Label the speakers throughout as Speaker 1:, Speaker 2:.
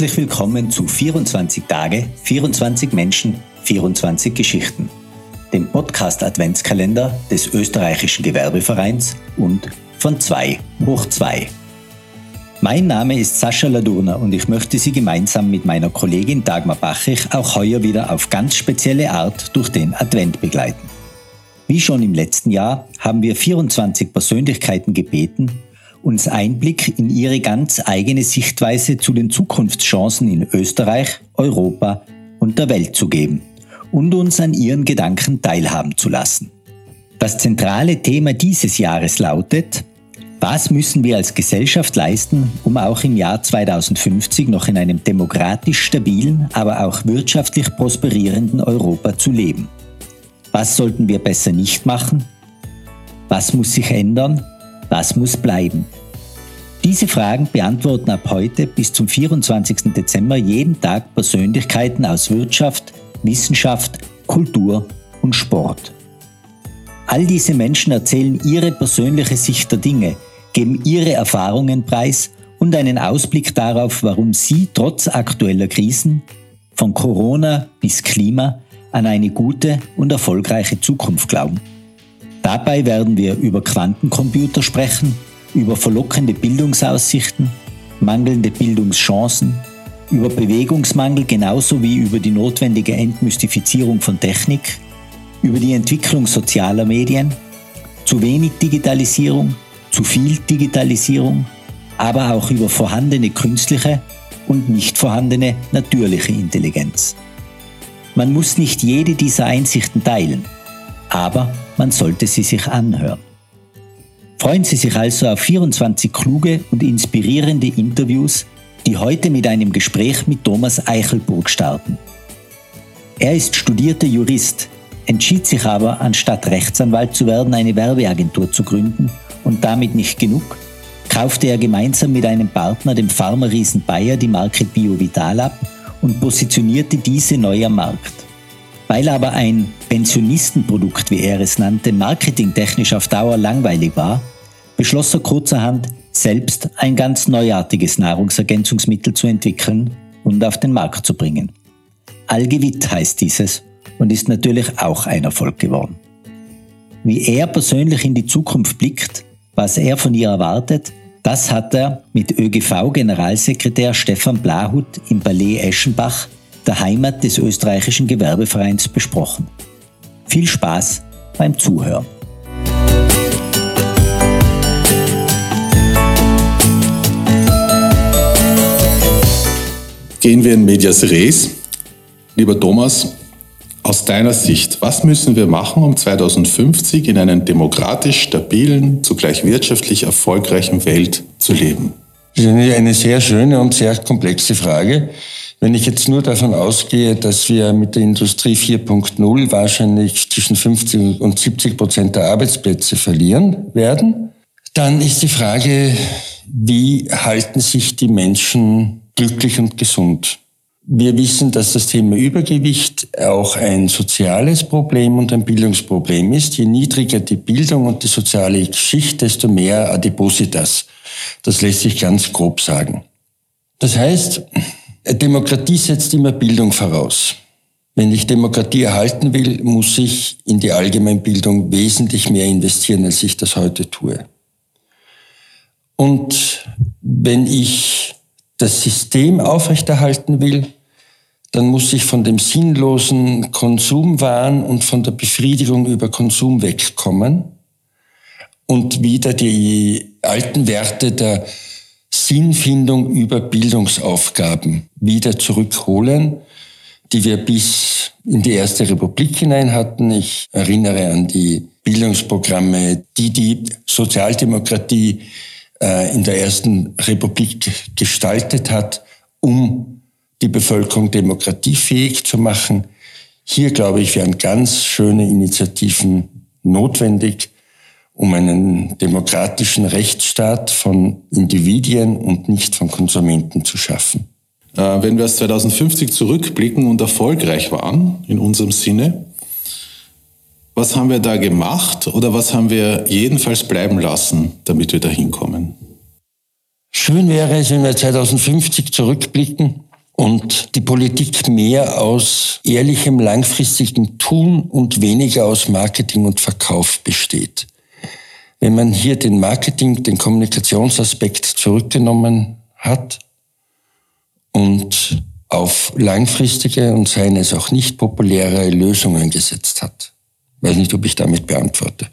Speaker 1: Herzlich willkommen zu 24 Tage, 24 Menschen, 24 Geschichten, dem Podcast Adventskalender des österreichischen Gewerbevereins und von 2 hoch 2. Mein Name ist Sascha Ladurner und ich möchte Sie gemeinsam mit meiner Kollegin Dagmar Bachich auch heuer wieder auf ganz spezielle Art durch den Advent begleiten. Wie schon im letzten Jahr haben wir 24 Persönlichkeiten gebeten, uns Einblick in ihre ganz eigene Sichtweise zu den Zukunftschancen in Österreich, Europa und der Welt zu geben und uns an ihren Gedanken teilhaben zu lassen. Das zentrale Thema dieses Jahres lautet, was müssen wir als Gesellschaft leisten, um auch im Jahr 2050 noch in einem demokratisch stabilen, aber auch wirtschaftlich prosperierenden Europa zu leben? Was sollten wir besser nicht machen? Was muss sich ändern was muss bleiben? Diese Fragen beantworten ab heute bis zum 24. Dezember jeden Tag Persönlichkeiten aus Wirtschaft, Wissenschaft, Kultur und Sport. All diese Menschen erzählen ihre persönliche Sicht der Dinge, geben ihre Erfahrungen preis und einen Ausblick darauf, warum sie trotz aktueller Krisen, von Corona bis Klima, an eine gute und erfolgreiche Zukunft glauben. Dabei werden wir über Quantencomputer sprechen, über verlockende Bildungsaussichten, mangelnde Bildungschancen, über Bewegungsmangel genauso wie über die notwendige Entmystifizierung von Technik, über die Entwicklung sozialer Medien, zu wenig Digitalisierung, zu viel Digitalisierung, aber auch über vorhandene künstliche und nicht vorhandene natürliche Intelligenz. Man muss nicht jede dieser Einsichten teilen, aber man sollte sie sich anhören. Freuen Sie sich also auf 24 kluge und inspirierende Interviews, die heute mit einem Gespräch mit Thomas Eichelburg starten. Er ist studierter Jurist, entschied sich aber, anstatt Rechtsanwalt zu werden, eine Werbeagentur zu gründen und damit nicht genug, kaufte er gemeinsam mit einem Partner, dem Pharma-Riesen Bayer, die Marke BioVital ab und positionierte diese neu am Markt. Weil aber ein Pensionistenprodukt, wie er es nannte, marketingtechnisch auf Dauer langweilig war, beschloss er kurzerhand, selbst ein ganz neuartiges Nahrungsergänzungsmittel zu entwickeln und auf den Markt zu bringen. Algevit heißt dieses und ist natürlich auch ein Erfolg geworden. Wie er persönlich in die Zukunft blickt, was er von ihr erwartet, das hat er mit ÖGV-Generalsekretär Stefan Blahut im Ballet Eschenbach der Heimat des österreichischen Gewerbevereins besprochen. Viel Spaß beim Zuhören.
Speaker 2: Gehen wir in Medias Res. Lieber Thomas, aus deiner Sicht, was müssen wir machen, um 2050 in einer demokratisch stabilen, zugleich wirtschaftlich erfolgreichen Welt zu leben?
Speaker 3: Das ist eine sehr schöne und sehr komplexe Frage. Wenn ich jetzt nur davon ausgehe, dass wir mit der Industrie 4.0 wahrscheinlich zwischen 50 und 70 Prozent der Arbeitsplätze verlieren werden, dann ist die Frage, wie halten sich die Menschen glücklich und gesund? Wir wissen, dass das Thema Übergewicht auch ein soziales Problem und ein Bildungsproblem ist. Je niedriger die Bildung und die soziale Schicht, desto mehr Adipositas. Das lässt sich ganz grob sagen. Das heißt, Demokratie setzt immer Bildung voraus. Wenn ich Demokratie erhalten will, muss ich in die Allgemeinbildung wesentlich mehr investieren, als ich das heute tue. Und wenn ich das System aufrechterhalten will, dann muss ich von dem sinnlosen Konsumwahn und von der Befriedigung über Konsum wegkommen und wieder die alten Werte der Sinnfindung über Bildungsaufgaben wieder zurückholen, die wir bis in die Erste Republik hinein hatten. Ich erinnere an die Bildungsprogramme, die die Sozialdemokratie äh, in der Ersten Republik gestaltet hat, um die Bevölkerung demokratiefähig zu machen. Hier, glaube ich, wären ganz schöne Initiativen notwendig, um einen demokratischen Rechtsstaat von Individuen und nicht von Konsumenten zu schaffen.
Speaker 2: Äh, wenn wir aus 2050 zurückblicken und erfolgreich waren, in unserem Sinne, was haben wir da gemacht oder was haben wir jedenfalls bleiben lassen, damit wir da hinkommen?
Speaker 3: Schön wäre es, wenn wir 2050 zurückblicken und die Politik mehr aus ehrlichem, langfristigem Tun und weniger aus Marketing und Verkauf besteht. Wenn man hier den Marketing, den Kommunikationsaspekt zurückgenommen hat und auf langfristige und seien es auch nicht populäre Lösungen gesetzt hat. Weiß nicht, ob ich damit beantworte.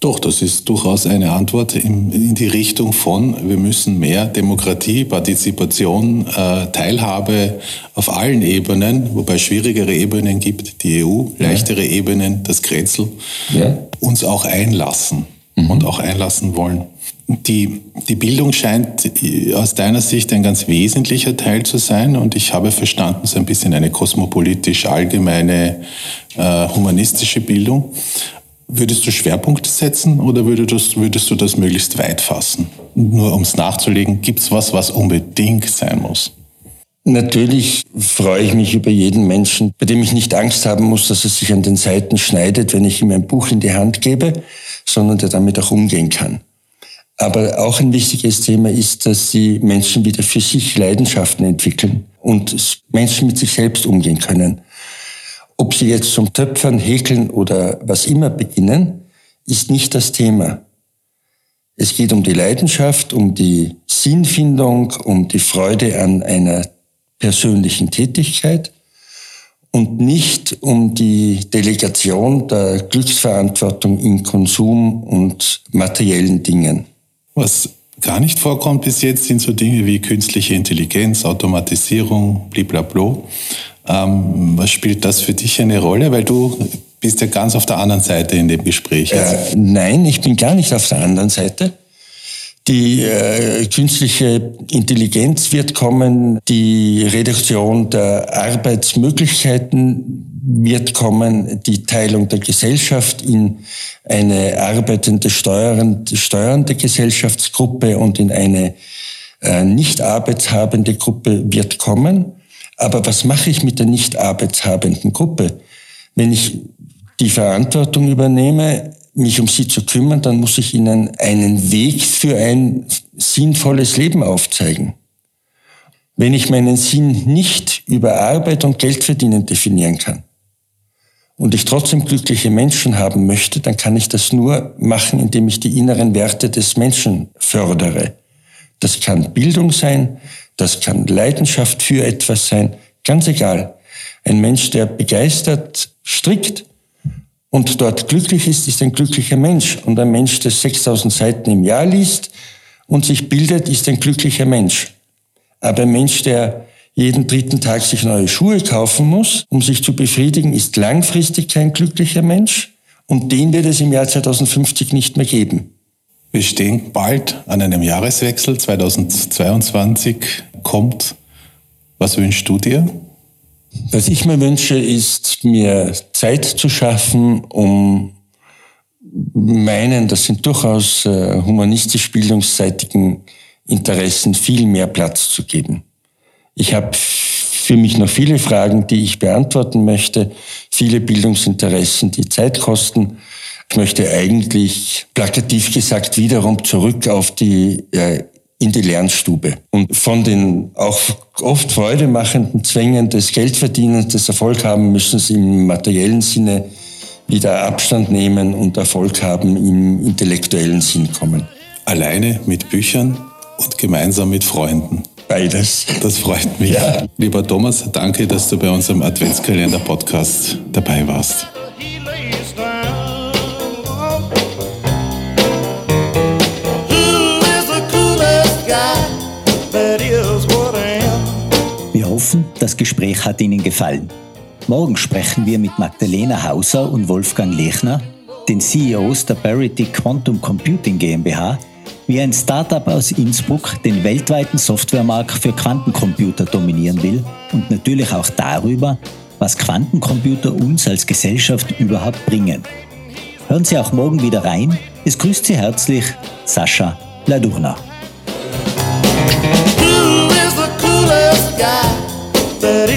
Speaker 2: Doch, das ist durchaus eine Antwort in, die Richtung von, wir müssen mehr Demokratie, Partizipation, äh, Teilhabe auf allen Ebenen, wobei es schwierigere Ebenen gibt, die EU, leichtere ja. Ebenen, das Kretzel, ja. uns auch einlassen mhm. und auch einlassen wollen. Die, die Bildung scheint aus deiner Sicht ein ganz wesentlicher Teil zu sein und ich habe verstanden, so ein bisschen eine kosmopolitisch allgemeine äh, humanistische Bildung. Würdest du Schwerpunkte setzen oder würdest, würdest du das möglichst weit fassen? Nur um es nachzulegen, gibt es was, was unbedingt sein muss?
Speaker 3: Natürlich freue ich mich über jeden Menschen, bei dem ich nicht Angst haben muss, dass er sich an den Seiten schneidet, wenn ich ihm ein Buch in die Hand gebe, sondern der damit auch umgehen kann. Aber auch ein wichtiges Thema ist, dass die Menschen wieder für sich Leidenschaften entwickeln und Menschen mit sich selbst umgehen können. Ob sie jetzt zum Töpfern, Häkeln oder was immer beginnen, ist nicht das Thema. Es geht um die Leidenschaft, um die Sinnfindung, um die Freude an einer persönlichen Tätigkeit und nicht um die Delegation der Glücksverantwortung in Konsum und materiellen Dingen.
Speaker 2: Was gar nicht vorkommt bis jetzt, sind so Dinge wie künstliche Intelligenz, Automatisierung, blablabla. Ähm, was spielt das für dich eine Rolle? Weil du bist ja ganz auf der anderen Seite in dem Gespräch.
Speaker 3: Äh, nein, ich bin gar nicht auf der anderen Seite. Die äh, künstliche Intelligenz wird kommen, die Reduktion der Arbeitsmöglichkeiten wird kommen, die Teilung der Gesellschaft in eine arbeitende, steuerende, steuernde Gesellschaftsgruppe und in eine äh, nicht arbeitshabende Gruppe wird kommen. Aber was mache ich mit der nicht arbeitshabenden Gruppe? Wenn ich die Verantwortung übernehme, mich um sie zu kümmern, dann muss ich ihnen einen Weg für ein sinnvolles Leben aufzeigen. Wenn ich meinen Sinn nicht über Arbeit und Geld verdienen definieren kann und ich trotzdem glückliche Menschen haben möchte, dann kann ich das nur machen, indem ich die inneren Werte des Menschen fördere. Das kann Bildung sein, das kann Leidenschaft für etwas sein, ganz egal. Ein Mensch, der begeistert strickt, und dort glücklich ist, ist ein glücklicher Mensch. Und ein Mensch, der 6000 Seiten im Jahr liest und sich bildet, ist ein glücklicher Mensch. Aber ein Mensch, der jeden dritten Tag sich neue Schuhe kaufen muss, um sich zu befriedigen, ist langfristig kein glücklicher Mensch. Und den wird es im Jahr 2050 nicht mehr geben.
Speaker 2: Wir stehen bald an einem Jahreswechsel. 2022 kommt. Was wünschst du dir?
Speaker 3: Was ich mir wünsche, ist mir Zeit zu schaffen, um meinen, das sind durchaus äh, humanistisch-bildungsseitigen Interessen viel mehr Platz zu geben. Ich habe für mich noch viele Fragen, die ich beantworten möchte, viele Bildungsinteressen, die Zeit kosten. Ich möchte eigentlich plakativ gesagt wiederum zurück auf die äh, in die Lernstube. Und von den auch oft freudemachenden Zwängen des Geldverdienens, des Erfolg haben, müssen sie im materiellen Sinne wieder Abstand nehmen und Erfolg haben im intellektuellen Sinn kommen.
Speaker 2: Alleine mit Büchern und gemeinsam mit Freunden.
Speaker 3: Beides.
Speaker 2: Das freut mich. Ja. Lieber Thomas, danke, dass du bei unserem Adventskalender-Podcast dabei warst.
Speaker 1: Hoffen, das Gespräch hat Ihnen gefallen. Morgen sprechen wir mit Magdalena Hauser und Wolfgang Lechner, den CEOs der Parity Quantum Computing GmbH, wie ein Startup aus Innsbruck den weltweiten Softwaremarkt für Quantencomputer dominieren will und natürlich auch darüber, was Quantencomputer uns als Gesellschaft überhaupt bringen. Hören Sie auch morgen wieder rein. Es grüßt Sie herzlich Sascha Ladurna. that